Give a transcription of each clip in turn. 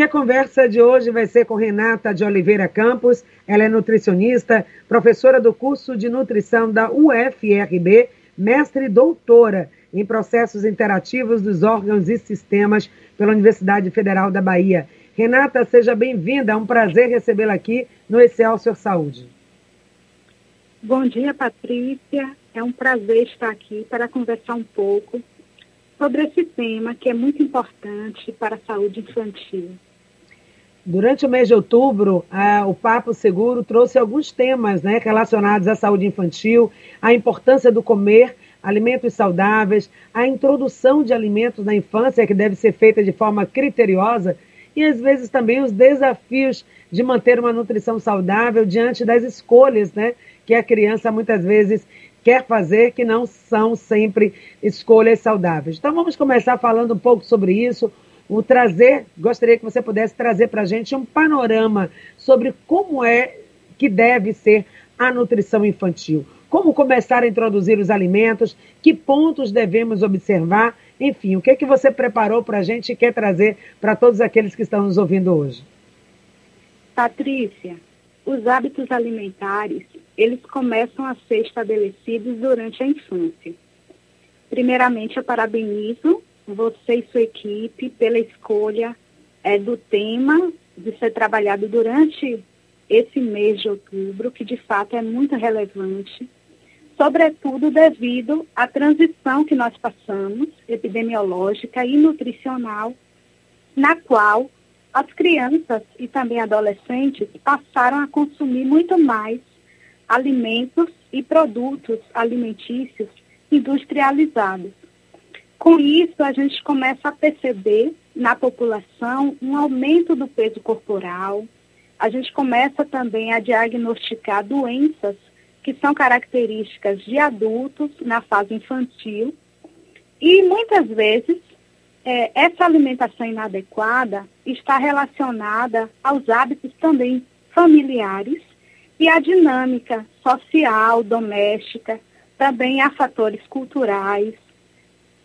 E a conversa de hoje vai ser com Renata de Oliveira Campos. Ela é nutricionista, professora do curso de nutrição da UFRB, mestre e doutora em processos interativos dos órgãos e sistemas pela Universidade Federal da Bahia. Renata, seja bem-vinda. É um prazer recebê-la aqui no Excelsior Saúde. Bom dia, Patrícia. É um prazer estar aqui para conversar um pouco sobre esse tema que é muito importante para a saúde infantil. Durante o mês de outubro, o Papo Seguro trouxe alguns temas né, relacionados à saúde infantil, a importância do comer alimentos saudáveis, a introdução de alimentos na infância, que deve ser feita de forma criteriosa, e às vezes também os desafios de manter uma nutrição saudável diante das escolhas né, que a criança muitas vezes quer fazer, que não são sempre escolhas saudáveis. Então vamos começar falando um pouco sobre isso, o trazer, gostaria que você pudesse trazer para a gente um panorama sobre como é que deve ser a nutrição infantil. Como começar a introduzir os alimentos, que pontos devemos observar, enfim, o que, é que você preparou para a gente e quer trazer para todos aqueles que estão nos ouvindo hoje? Patrícia, os hábitos alimentares, eles começam a ser estabelecidos durante a infância. Primeiramente, eu parabenizo você e sua equipe pela escolha é, do tema de ser trabalhado durante esse mês de outubro, que de fato é muito relevante, sobretudo devido à transição que nós passamos, epidemiológica e nutricional, na qual as crianças e também adolescentes passaram a consumir muito mais alimentos e produtos alimentícios industrializados. Com isso, a gente começa a perceber na população um aumento do peso corporal. A gente começa também a diagnosticar doenças que são características de adultos na fase infantil. E muitas vezes é, essa alimentação inadequada está relacionada aos hábitos também familiares e à dinâmica social, doméstica, também a fatores culturais,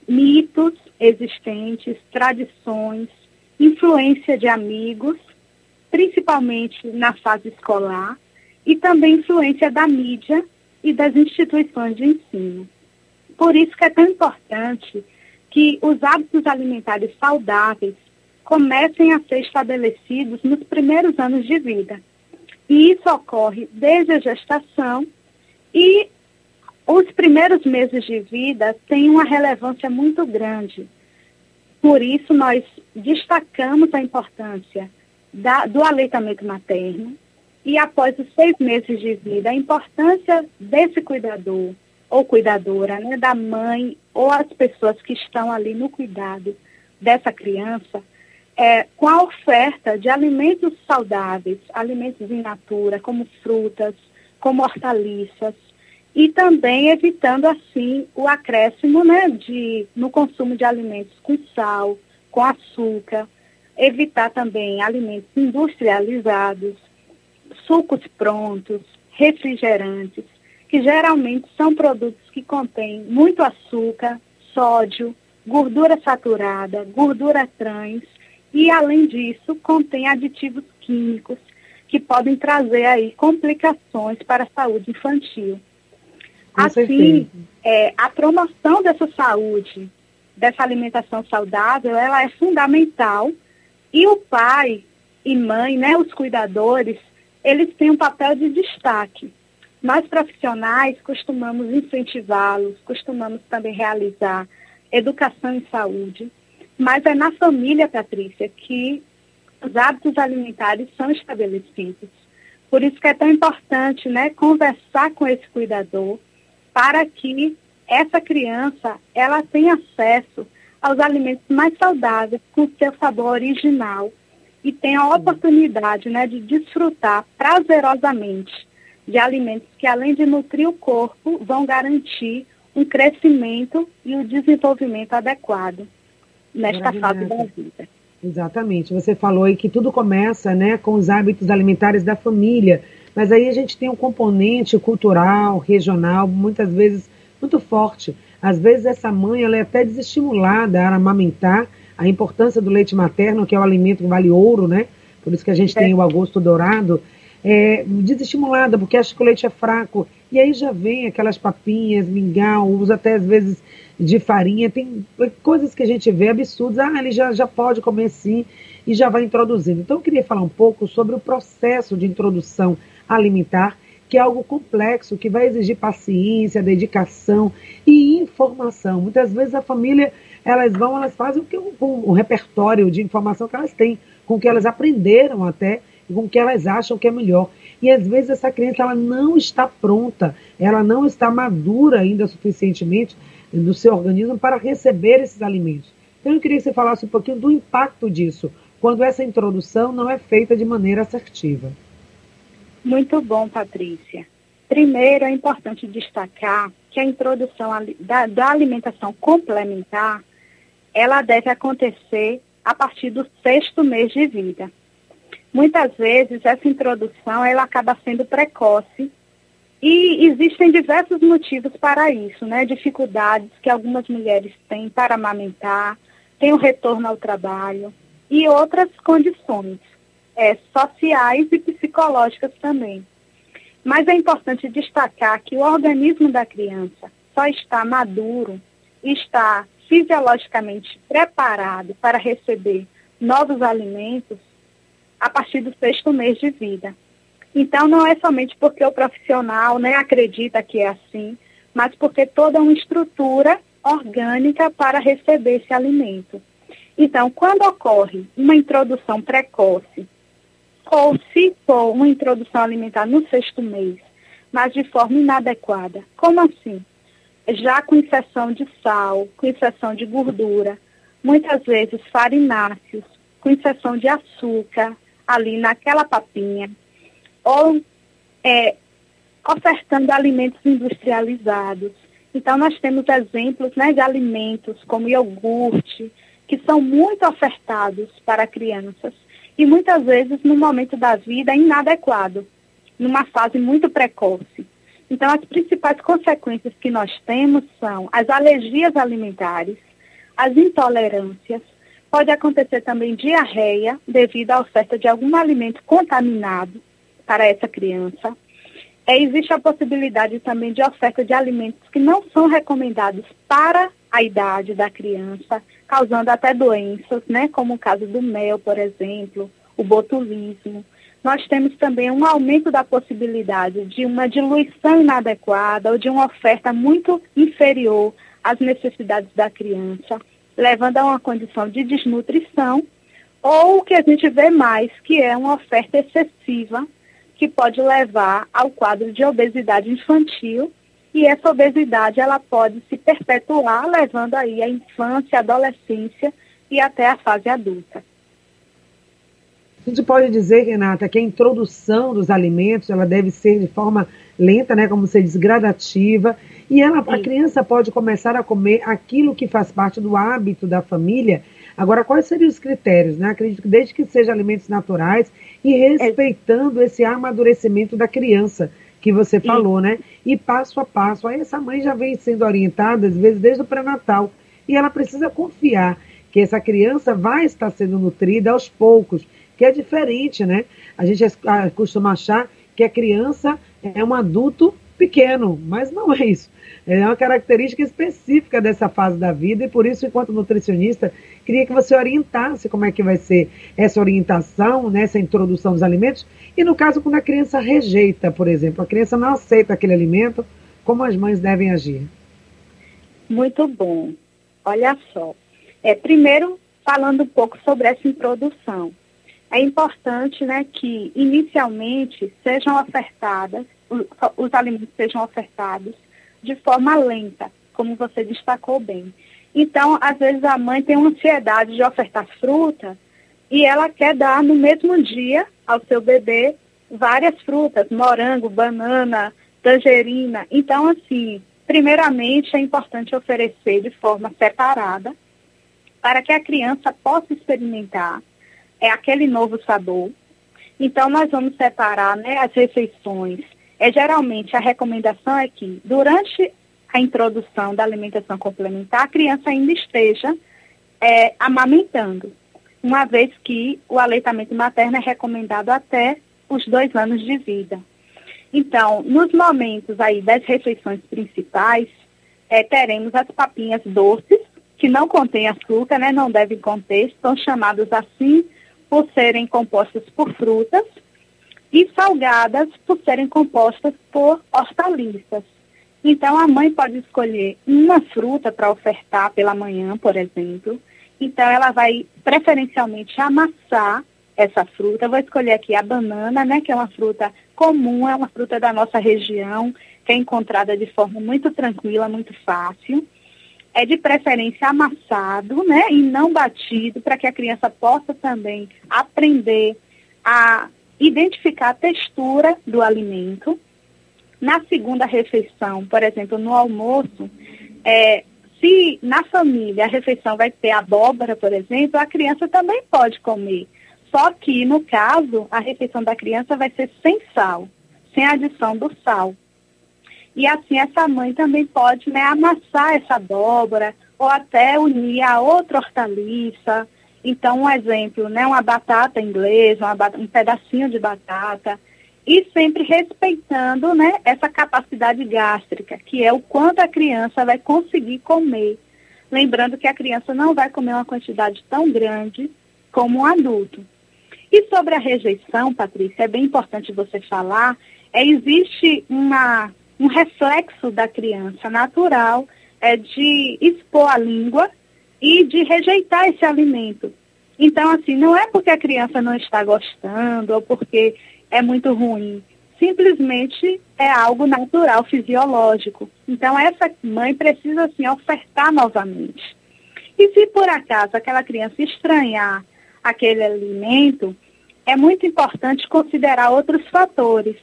mitos existentes, tradições, influência de amigos, principalmente na fase escolar, e também influência da mídia e das instituições de ensino. Por isso que é tão importante que os hábitos alimentares saudáveis comecem a ser estabelecidos nos primeiros anos de vida. E isso ocorre desde a gestação e os primeiros meses de vida têm uma relevância muito grande. Por isso, nós destacamos a importância da, do aleitamento materno e, após os seis meses de vida, a importância desse cuidador ou cuidadora, né, da mãe ou as pessoas que estão ali no cuidado dessa criança, é, com a oferta de alimentos saudáveis, alimentos in natura, como frutas, como hortaliças, e também evitando assim o acréscimo né, de, no consumo de alimentos com sal, com açúcar, evitar também alimentos industrializados, sucos prontos, refrigerantes, que geralmente são produtos que contêm muito açúcar, sódio, gordura saturada, gordura trans e, além disso, contém aditivos químicos que podem trazer aí complicações para a saúde infantil. Assim, é, a promoção dessa saúde, dessa alimentação saudável, ela é fundamental e o pai e mãe, né, os cuidadores, eles têm um papel de destaque. Nós profissionais costumamos incentivá-los, costumamos também realizar educação em saúde, mas é na família, Patrícia, que os hábitos alimentares são estabelecidos. Por isso que é tão importante né, conversar com esse cuidador, para que essa criança ela tenha acesso aos alimentos mais saudáveis com seu sabor original e tenha a oportunidade né, de desfrutar prazerosamente de alimentos que, além de nutrir o corpo, vão garantir um crescimento e o um desenvolvimento adequado nesta fase da vida. Exatamente. Você falou aí que tudo começa né, com os hábitos alimentares da família. Mas aí a gente tem um componente cultural, regional, muitas vezes muito forte. Às vezes essa mãe ela é até desestimulada a amamentar a importância do leite materno, que é o alimento que vale ouro, né? Por isso que a gente é. tem o agosto dourado. É, desestimulada, porque acha que o leite é fraco. E aí já vem aquelas papinhas, mingau, usa até às vezes de farinha. Tem coisas que a gente vê absurdas. Ah, ele já, já pode comer sim e já vai introduzindo. Então eu queria falar um pouco sobre o processo de introdução alimentar que é algo complexo, que vai exigir paciência, dedicação e informação. Muitas vezes a família, elas vão, elas fazem o que o repertório de informação que elas têm, com o que elas aprenderam até com o que elas acham que é melhor. E às vezes essa criança ela não está pronta, ela não está madura ainda suficientemente no seu organismo para receber esses alimentos. Então eu queria que você falasse um pouquinho do impacto disso, quando essa introdução não é feita de maneira assertiva. Muito bom, Patrícia. Primeiro, é importante destacar que a introdução da, da alimentação complementar, ela deve acontecer a partir do sexto mês de vida. Muitas vezes, essa introdução, ela acaba sendo precoce e existem diversos motivos para isso, né? Dificuldades que algumas mulheres têm para amamentar, tem o retorno ao trabalho e outras condições é, sociais e psicológicas também. Mas é importante destacar que o organismo da criança só está maduro, está fisiologicamente preparado para receber novos alimentos a partir do sexto mês de vida. Então, não é somente porque o profissional né, acredita que é assim, mas porque toda uma estrutura orgânica para receber esse alimento. Então, quando ocorre uma introdução precoce ou se for uma introdução alimentar no sexto mês, mas de forma inadequada. Como assim? Já com exceção de sal, com exceção de gordura, muitas vezes farináceos, com exceção de açúcar, ali naquela papinha, ou é, ofertando alimentos industrializados. Então, nós temos exemplos né, de alimentos como iogurte, que são muito ofertados para crianças e muitas vezes no momento da vida inadequado, numa fase muito precoce. Então, as principais consequências que nós temos são as alergias alimentares, as intolerâncias, pode acontecer também diarreia devido à oferta de algum alimento contaminado para essa criança. É, existe a possibilidade também de oferta de alimentos que não são recomendados para a idade da criança, causando até doenças, né, como o caso do mel, por exemplo, o botulismo. Nós temos também um aumento da possibilidade de uma diluição inadequada ou de uma oferta muito inferior às necessidades da criança, levando a uma condição de desnutrição, ou o que a gente vê mais, que é uma oferta excessiva, que pode levar ao quadro de obesidade infantil e essa obesidade ela pode se perpetuar, levando aí a infância, a adolescência e até a fase adulta. A gente pode dizer, Renata, que a introdução dos alimentos ela deve ser de forma lenta, né, como você diz, gradativa, e ela, a criança pode começar a comer aquilo que faz parte do hábito da família. Agora, quais seriam os critérios? Né? Acredito que desde que sejam alimentos naturais e respeitando é. esse amadurecimento da criança que você falou, né? E passo a passo. Aí essa mãe já vem sendo orientada, às vezes, desde o pré-natal. E ela precisa confiar que essa criança vai estar sendo nutrida aos poucos, que é diferente, né? A gente costuma achar que a criança é um adulto pequeno, mas não é isso. É uma característica específica dessa fase da vida e por isso, enquanto nutricionista, queria que você orientasse como é que vai ser essa orientação, né, essa introdução dos alimentos. E no caso, quando a criança rejeita, por exemplo, a criança não aceita aquele alimento, como as mães devem agir? Muito bom. Olha só. É, primeiro, falando um pouco sobre essa introdução. É importante né, que, inicialmente, sejam ofertadas, os alimentos sejam ofertados de forma lenta, como você destacou bem. Então, às vezes a mãe tem uma ansiedade de ofertar fruta e ela quer dar no mesmo dia ao seu bebê várias frutas, morango, banana, tangerina. Então, assim, primeiramente é importante oferecer de forma separada para que a criança possa experimentar é aquele novo sabor. Então, nós vamos separar né, as refeições é geralmente a recomendação é que durante a introdução da alimentação complementar, a criança ainda esteja é, amamentando, uma vez que o aleitamento materno é recomendado até os dois anos de vida. Então, nos momentos aí das refeições principais, é, teremos as papinhas doces, que não contêm açúcar, né, não devem conter, são chamadas assim por serem compostas por frutas, e salgadas por serem compostas por hortaliças. Então, a mãe pode escolher uma fruta para ofertar pela manhã, por exemplo. Então, ela vai preferencialmente amassar essa fruta. vou escolher aqui a banana, né, que é uma fruta comum, é uma fruta da nossa região, que é encontrada de forma muito tranquila, muito fácil. É de preferência amassado, né, e não batido, para que a criança possa também aprender a identificar a textura do alimento. Na segunda refeição, por exemplo, no almoço, é, se na família a refeição vai ter abóbora, por exemplo, a criança também pode comer. Só que, no caso, a refeição da criança vai ser sem sal, sem adição do sal. E assim, essa mãe também pode né, amassar essa abóbora ou até unir a outra hortaliça, então, um exemplo, né, uma batata inglesa, uma, um pedacinho de batata, e sempre respeitando né, essa capacidade gástrica, que é o quanto a criança vai conseguir comer. Lembrando que a criança não vai comer uma quantidade tão grande como um adulto. E sobre a rejeição, Patrícia, é bem importante você falar, é, existe uma, um reflexo da criança natural é, de expor a língua e de rejeitar esse alimento. Então, assim, não é porque a criança não está gostando ou porque é muito ruim. Simplesmente é algo natural, fisiológico. Então, essa mãe precisa, assim, ofertar novamente. E se por acaso aquela criança estranhar aquele alimento, é muito importante considerar outros fatores.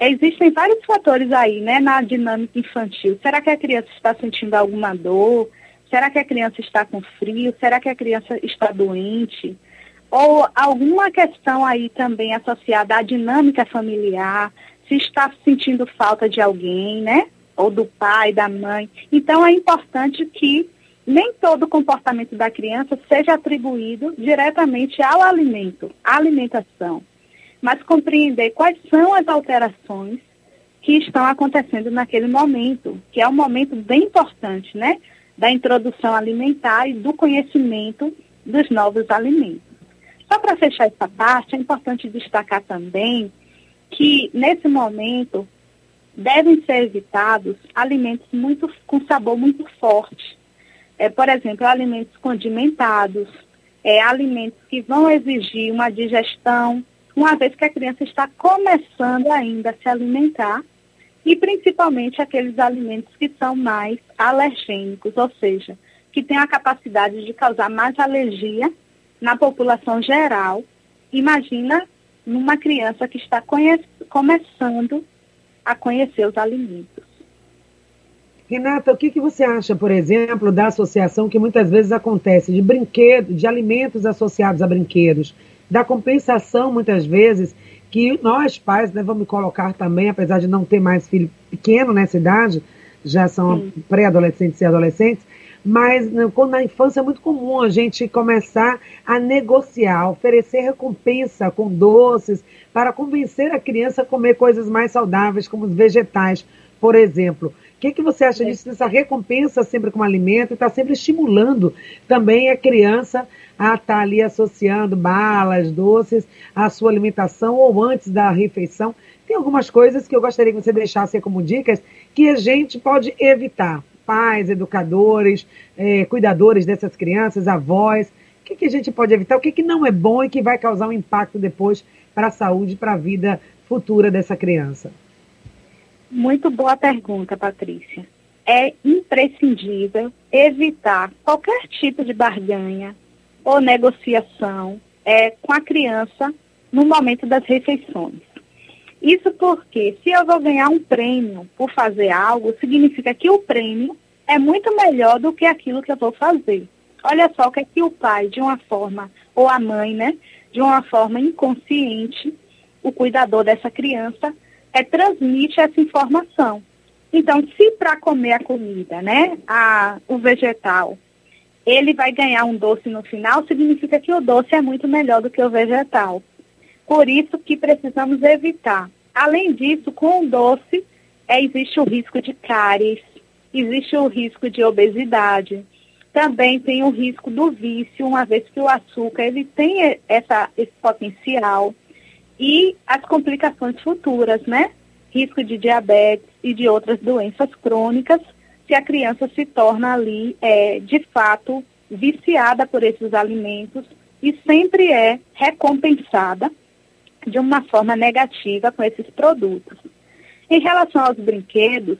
Existem vários fatores aí, né, na dinâmica infantil. Será que a criança está sentindo alguma dor? Será que a criança está com frio? Será que a criança está doente? Ou alguma questão aí também associada à dinâmica familiar, se está sentindo falta de alguém, né? Ou do pai, da mãe. Então é importante que nem todo comportamento da criança seja atribuído diretamente ao alimento, à alimentação, mas compreender quais são as alterações que estão acontecendo naquele momento, que é um momento bem importante, né? Da introdução alimentar e do conhecimento dos novos alimentos. Só para fechar essa parte, é importante destacar também que, nesse momento, devem ser evitados alimentos muito, com sabor muito forte. É, por exemplo, alimentos condimentados, é, alimentos que vão exigir uma digestão, uma vez que a criança está começando ainda a se alimentar e principalmente aqueles alimentos que são mais alergênicos, ou seja, que têm a capacidade de causar mais alergia na população geral. Imagina numa criança que está começando a conhecer os alimentos. Renata, o que, que você acha, por exemplo, da associação que muitas vezes acontece de brinquedos, de alimentos associados a brinquedos, da compensação, muitas vezes, que nós pais né, vamos colocar também, apesar de não ter mais filho pequeno nessa idade, já são pré-adolescentes e adolescentes, mas né, quando na infância é muito comum a gente começar a negociar, oferecer recompensa com doces para convencer a criança a comer coisas mais saudáveis, como os vegetais, por exemplo. O que, que você acha disso, dessa recompensa sempre com alimento está sempre estimulando também a criança a estar tá ali associando balas, doces à sua alimentação ou antes da refeição. Tem algumas coisas que eu gostaria que você deixasse como dicas que a gente pode evitar. Pais, educadores, eh, cuidadores dessas crianças, avós. O que, que a gente pode evitar? O que, que não é bom e que vai causar um impacto depois para a saúde, para a vida futura dessa criança? Muito boa pergunta, Patrícia. É imprescindível evitar qualquer tipo de barganha, ou negociação é, com a criança no momento das refeições. Isso porque, se eu vou ganhar um prêmio por fazer algo, significa que o prêmio é muito melhor do que aquilo que eu vou fazer. Olha só o que é que o pai, de uma forma, ou a mãe, né, de uma forma inconsciente, o cuidador dessa criança, é, transmite essa informação. Então, se para comer a comida, né, a, o vegetal, ele vai ganhar um doce no final, significa que o doce é muito melhor do que o vegetal. Por isso que precisamos evitar. Além disso, com o doce, é, existe o risco de cáries, existe o risco de obesidade, também tem o risco do vício, uma vez que o açúcar ele tem essa, esse potencial, e as complicações futuras, né? Risco de diabetes e de outras doenças crônicas, se a criança se torna ali, é, de fato, viciada por esses alimentos e sempre é recompensada de uma forma negativa com esses produtos. Em relação aos brinquedos,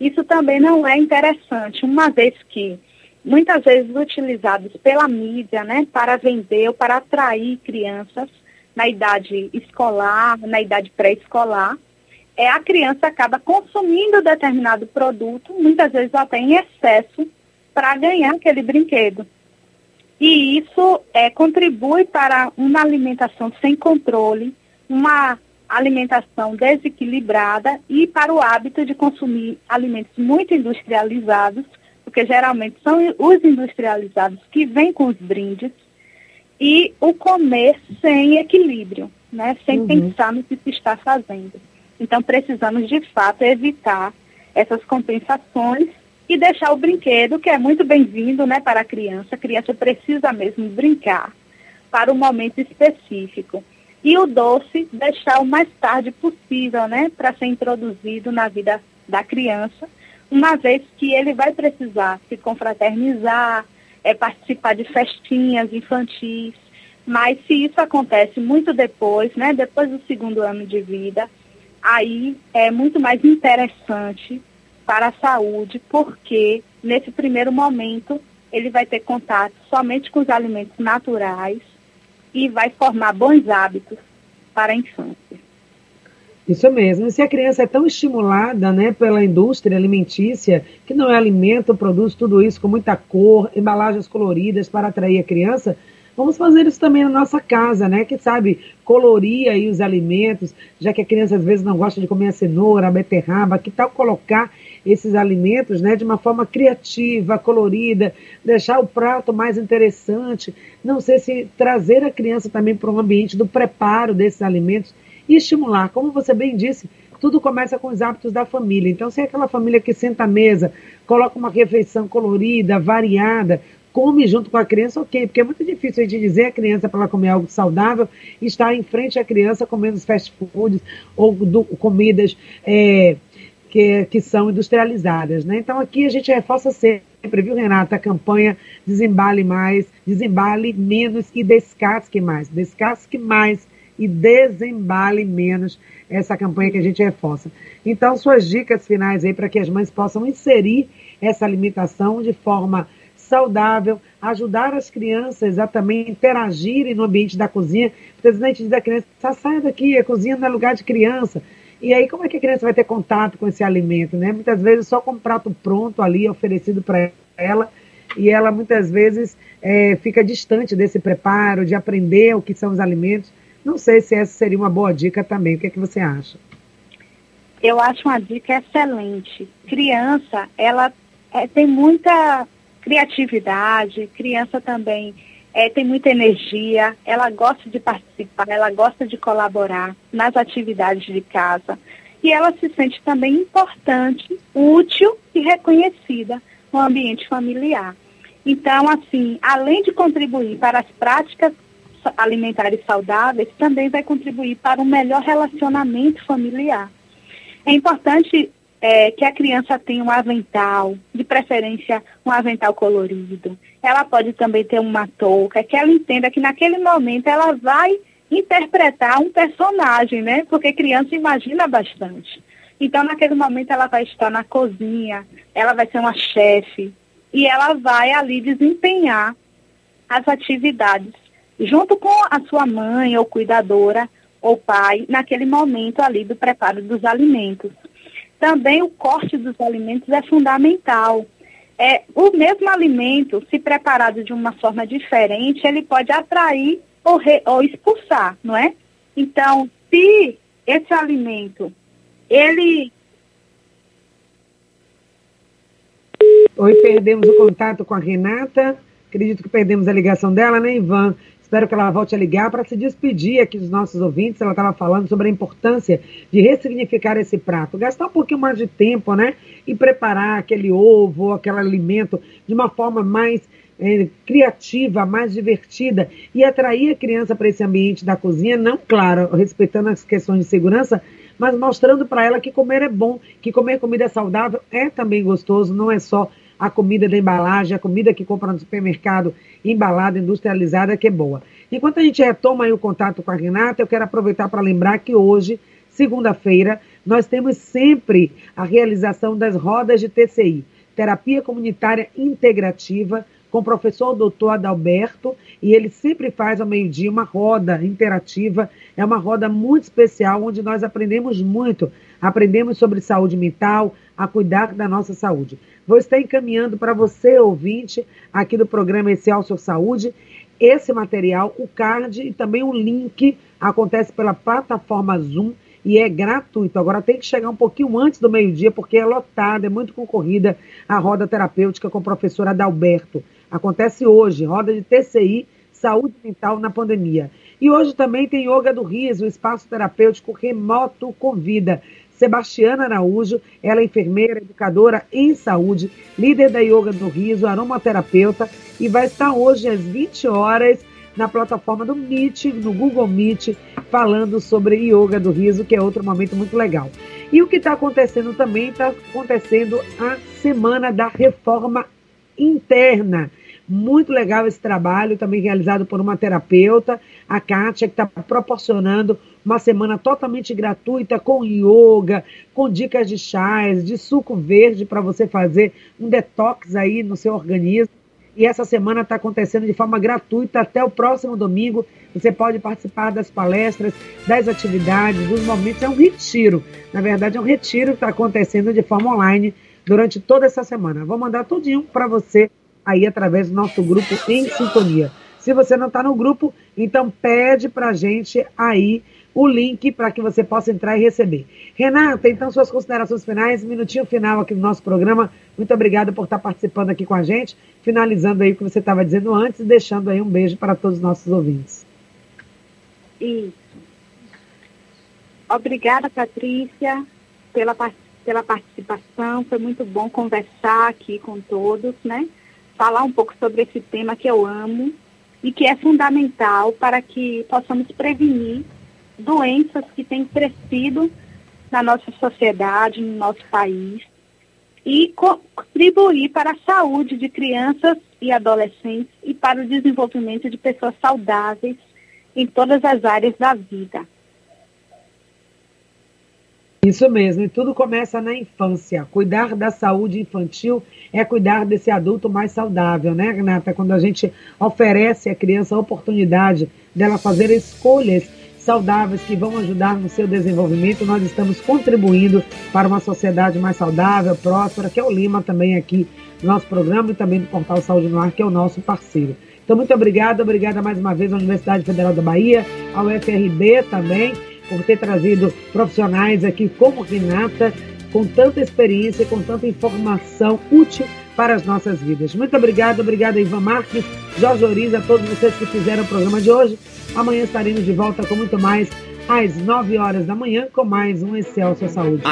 isso também não é interessante, uma vez que muitas vezes utilizados pela mídia, né, para vender ou para atrair crianças na idade escolar, na idade pré-escolar, é a criança acaba consumindo determinado produto, muitas vezes até em excesso, para ganhar aquele brinquedo. E isso é, contribui para uma alimentação sem controle, uma alimentação desequilibrada e para o hábito de consumir alimentos muito industrializados, porque geralmente são os industrializados que vêm com os brindes, e o comer sem equilíbrio, né? sem uhum. pensar no que se está fazendo. Então precisamos de fato evitar essas compensações e deixar o brinquedo, que é muito bem-vindo né, para a criança. A criança precisa mesmo brincar para o momento específico. E o doce deixar o mais tarde possível, né, para ser introduzido na vida da criança, uma vez que ele vai precisar se confraternizar, é, participar de festinhas infantis. Mas se isso acontece muito depois, né, depois do segundo ano de vida, aí é muito mais interessante para a saúde, porque nesse primeiro momento ele vai ter contato somente com os alimentos naturais e vai formar bons hábitos para a infância. Isso mesmo. E se a criança é tão estimulada né, pela indústria alimentícia, que não é alimento, produz tudo isso com muita cor, embalagens coloridas para atrair a criança, vamos fazer isso também na nossa casa, né? Que sabe, colorir aí os alimentos, já que a criança às vezes não gosta de comer a cenoura, a beterraba, que tal colocar esses alimentos né, de uma forma criativa, colorida, deixar o prato mais interessante. Não sei se trazer a criança também para um ambiente do preparo desses alimentos e estimular. Como você bem disse, tudo começa com os hábitos da família. Então, se é aquela família que senta à mesa, coloca uma refeição colorida, variada, come junto com a criança, ok, porque é muito difícil a gente dizer à criança para ela comer algo saudável e estar em frente à criança comendo fast foods ou do, comidas é, que, que são industrializadas. Né? Então aqui a gente reforça sempre, viu, Renata, a campanha Desembale Mais, Desembale Menos e Descasque Mais. Descasque Mais e desembale menos essa campanha que a gente reforça. Então, suas dicas finais aí para que as mães possam inserir essa alimentação de forma saudável, ajudar as crianças a também interagirem no ambiente da cozinha. Às vezes a gente diz à criança, saia daqui, a cozinha não é lugar de criança. E aí, como é que a criança vai ter contato com esse alimento, né? Muitas vezes só com um prato pronto ali, oferecido para ela, e ela muitas vezes é, fica distante desse preparo, de aprender o que são os alimentos. Não sei se essa seria uma boa dica também. O que, é que você acha? Eu acho uma dica excelente. Criança, ela é, tem muita criatividade, criança também é, tem muita energia, ela gosta de participar, ela gosta de colaborar nas atividades de casa e ela se sente também importante, útil e reconhecida no ambiente familiar. Então, assim, além de contribuir para as práticas alimentares saudáveis, também vai contribuir para um melhor relacionamento familiar. É importante é, que a criança tenha um avental, de preferência um avental colorido. Ela pode também ter uma touca, que ela entenda que naquele momento ela vai interpretar um personagem, né? Porque criança imagina bastante. Então, naquele momento, ela vai estar na cozinha, ela vai ser uma chefe e ela vai ali desempenhar as atividades junto com a sua mãe ou cuidadora ou pai naquele momento ali do preparo dos alimentos. Também o corte dos alimentos é fundamental. É, o mesmo alimento, se preparado de uma forma diferente, ele pode atrair ou, re, ou expulsar, não é? Então, se esse alimento, ele... Oi, perdemos o contato com a Renata. Acredito que perdemos a ligação dela, né, Ivan? Espero que ela volte a ligar para se despedir aqui dos nossos ouvintes. Ela estava falando sobre a importância de ressignificar esse prato, gastar um pouquinho mais de tempo, né? E preparar aquele ovo, aquele alimento de uma forma mais é, criativa, mais divertida e atrair a criança para esse ambiente da cozinha, não, claro, respeitando as questões de segurança, mas mostrando para ela que comer é bom, que comer comida saudável é também gostoso, não é só a comida da embalagem, a comida que compra no supermercado embalada, industrializada, que é boa. Enquanto a gente retoma o contato com a Renata, eu quero aproveitar para lembrar que hoje, segunda-feira, nós temos sempre a realização das rodas de TCI, Terapia Comunitária Integrativa, com o professor doutor Adalberto, e ele sempre faz ao meio-dia uma roda interativa. É uma roda muito especial, onde nós aprendemos muito. Aprendemos sobre saúde mental, a cuidar da nossa saúde. Vou estar encaminhando para você, ouvinte, aqui do programa Essencial Saúde, esse material, o card e também o link acontece pela plataforma Zoom e é gratuito. Agora tem que chegar um pouquinho antes do meio-dia, porque é lotada, é muito concorrida a roda terapêutica com o professor Adalberto. Acontece hoje, roda de TCI, saúde mental na pandemia. E hoje também tem Yoga do Riso, espaço terapêutico remoto convida. Sebastiana Araújo, ela é enfermeira, educadora em saúde, líder da Yoga do Riso, aromaterapeuta, e vai estar hoje às 20 horas na plataforma do Meet, no Google Meet, falando sobre Yoga do Riso, que é outro momento muito legal. E o que está acontecendo também, está acontecendo a Semana da Reforma Interna. Muito legal esse trabalho, também realizado por uma terapeuta, a Kátia, que está proporcionando uma semana totalmente gratuita com yoga, com dicas de chás, de suco verde para você fazer um detox aí no seu organismo. E essa semana está acontecendo de forma gratuita até o próximo domingo. Você pode participar das palestras, das atividades, dos momentos. É um retiro. Na verdade, é um retiro que está acontecendo de forma online durante toda essa semana. Vou mandar tudinho para você aí através do nosso grupo em sintonia. Se você não está no grupo, então pede para a gente aí o link para que você possa entrar e receber. Renata, então suas considerações finais, minutinho final aqui do nosso programa. Muito obrigada por estar participando aqui com a gente, finalizando aí o que você estava dizendo antes e deixando aí um beijo para todos os nossos ouvintes. Isso. Obrigada, Patrícia, pela, pela participação. Foi muito bom conversar aqui com todos, né? Falar um pouco sobre esse tema que eu amo e que é fundamental para que possamos prevenir doenças que têm crescido na nossa sociedade, no nosso país, e contribuir para a saúde de crianças e adolescentes e para o desenvolvimento de pessoas saudáveis em todas as áreas da vida. Isso mesmo, e tudo começa na infância. Cuidar da saúde infantil é cuidar desse adulto mais saudável, né, Renata? Quando a gente oferece à criança a oportunidade dela fazer escolhas saudáveis que vão ajudar no seu desenvolvimento, nós estamos contribuindo para uma sociedade mais saudável, próspera, que é o Lima também aqui do nosso programa e também do Portal Saúde no Ar, que é o nosso parceiro. Então, muito obrigada, obrigada mais uma vez à Universidade Federal da Bahia, ao FRB também por ter trazido profissionais aqui como Renata, com tanta experiência, com tanta informação útil para as nossas vidas. Muito obrigado, obrigada Ivan Marques, Jorge Oriz, a todos vocês que fizeram o programa de hoje. Amanhã estaremos de volta com muito mais às 9 horas da manhã com mais um Excelsior Saúde.